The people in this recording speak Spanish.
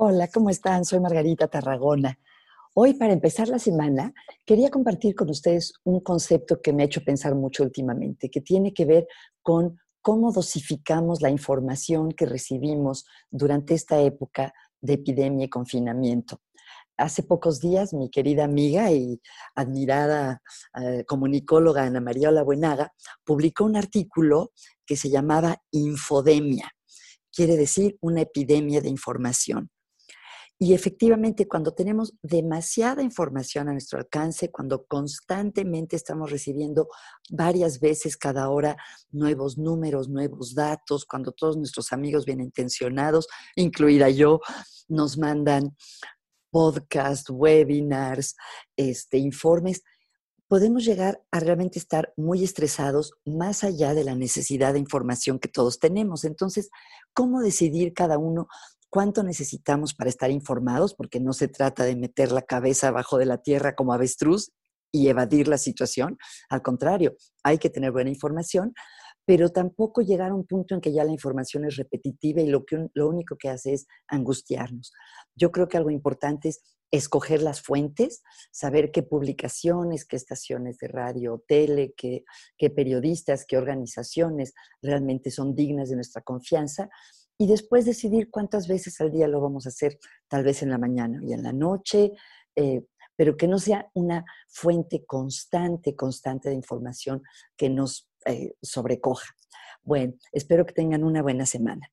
Hola, ¿cómo están? Soy Margarita Tarragona. Hoy, para empezar la semana, quería compartir con ustedes un concepto que me ha hecho pensar mucho últimamente, que tiene que ver con cómo dosificamos la información que recibimos durante esta época de epidemia y confinamiento. Hace pocos días, mi querida amiga y admirada eh, comunicóloga Ana María Buenaga publicó un artículo que se llamaba Infodemia, quiere decir una epidemia de información. Y efectivamente, cuando tenemos demasiada información a nuestro alcance, cuando constantemente estamos recibiendo varias veces cada hora nuevos números, nuevos datos, cuando todos nuestros amigos bien intencionados, incluida yo, nos mandan podcasts, webinars, este, informes, podemos llegar a realmente estar muy estresados más allá de la necesidad de información que todos tenemos. Entonces, ¿cómo decidir cada uno cuánto necesitamos para estar informados, porque no se trata de meter la cabeza abajo de la tierra como avestruz y evadir la situación. Al contrario, hay que tener buena información, pero tampoco llegar a un punto en que ya la información es repetitiva y lo, que, lo único que hace es angustiarnos. Yo creo que algo importante es escoger las fuentes, saber qué publicaciones, qué estaciones de radio, tele, qué, qué periodistas, qué organizaciones realmente son dignas de nuestra confianza y después decidir cuántas veces al día lo vamos a hacer, tal vez en la mañana y en la noche, eh, pero que no sea una fuente constante, constante de información que nos eh, sobrecoja. Bueno, espero que tengan una buena semana.